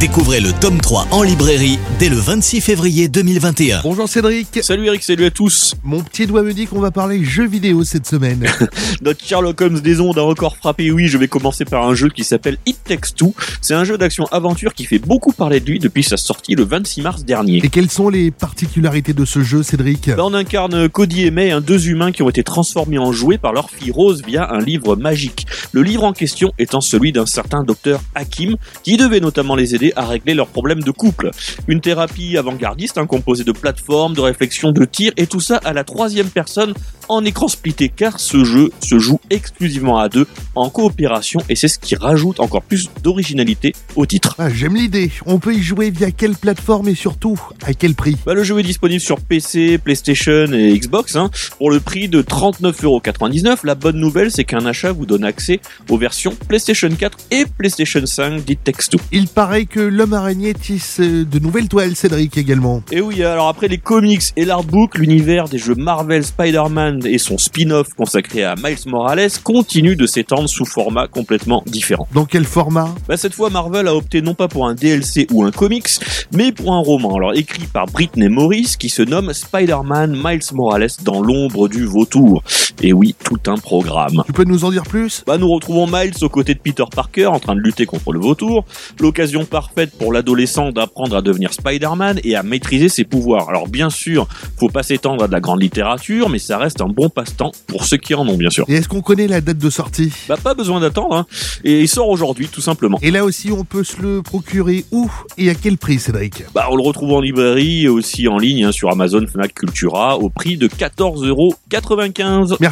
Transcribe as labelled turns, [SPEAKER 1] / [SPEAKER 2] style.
[SPEAKER 1] Découvrez le tome 3 en librairie dès le 26 février 2021.
[SPEAKER 2] Bonjour Cédric.
[SPEAKER 3] Salut Eric, salut à tous.
[SPEAKER 2] Mon petit doigt me dit qu'on va parler jeux vidéo cette semaine.
[SPEAKER 3] Notre Sherlock Holmes des ondes a encore frappé. Oui, je vais commencer par un jeu qui s'appelle It Takes Two. C'est un jeu d'action-aventure qui fait beaucoup parler de lui depuis sa sortie le 26 mars dernier.
[SPEAKER 2] Et quelles sont les particularités de ce jeu, Cédric?
[SPEAKER 3] Bah, on incarne Cody et May, un deux humains qui ont été transformés en jouets par leur fille Rose via un livre magique. Le livre en question étant celui d'un certain docteur Hakim qui devait notamment les aider à régler leurs problèmes de couple. Une thérapie avant-gardiste hein, composée de plateformes, de réflexion, de tir et tout ça à la troisième personne en écran splitté car ce jeu se joue exclusivement à deux en coopération et c'est ce qui rajoute encore plus d'originalité au titre.
[SPEAKER 2] Ah, J'aime l'idée. On peut y jouer via quelle plateforme et surtout à quel prix?
[SPEAKER 3] Bah, le jeu est disponible sur PC, PlayStation et Xbox hein, pour le prix de 39,99€. La bonne nouvelle, c'est qu'un achat vous donne accès aux versions PlayStation 4 et PlayStation 5 d'It Takes Two.
[SPEAKER 2] Il paraît que l'homme araignée tisse euh, de nouvelles toiles, Cédric également.
[SPEAKER 3] Et oui, alors après les comics et l'artbook, l'univers des jeux Marvel Spider-Man et son spin-off consacré à Miles Morales continue de s'étendre sous format complètement différent.
[SPEAKER 2] Dans quel format?
[SPEAKER 3] Bah, cette fois, Marvel a opté non pas pour un DLC ou un comics, mais pour un roman. Alors écrit par Britney Morris qui se nomme Spider-Man Miles Morales dans l'ombre du vautour. Et oui, tout un programme.
[SPEAKER 2] Tu peux nous en dire plus?
[SPEAKER 3] Bah, nous retrouvons Miles aux côtés de Peter Parker en train de lutter contre le vautour. L'occasion parfaite pour l'adolescent d'apprendre à devenir Spider-Man et à maîtriser ses pouvoirs. Alors bien sûr, faut pas s'étendre à de la grande littérature, mais ça reste un bon passe-temps pour ceux qui en ont bien sûr.
[SPEAKER 2] Et est-ce qu'on connaît la date de sortie?
[SPEAKER 3] Bah pas besoin d'attendre, hein. et il sort aujourd'hui tout simplement.
[SPEAKER 2] Et là aussi, on peut se le procurer où et à quel prix, Cédric?
[SPEAKER 3] Bah on le retrouve en librairie et aussi en ligne hein, sur Amazon, Fnac, Cultura au prix de 14,95€.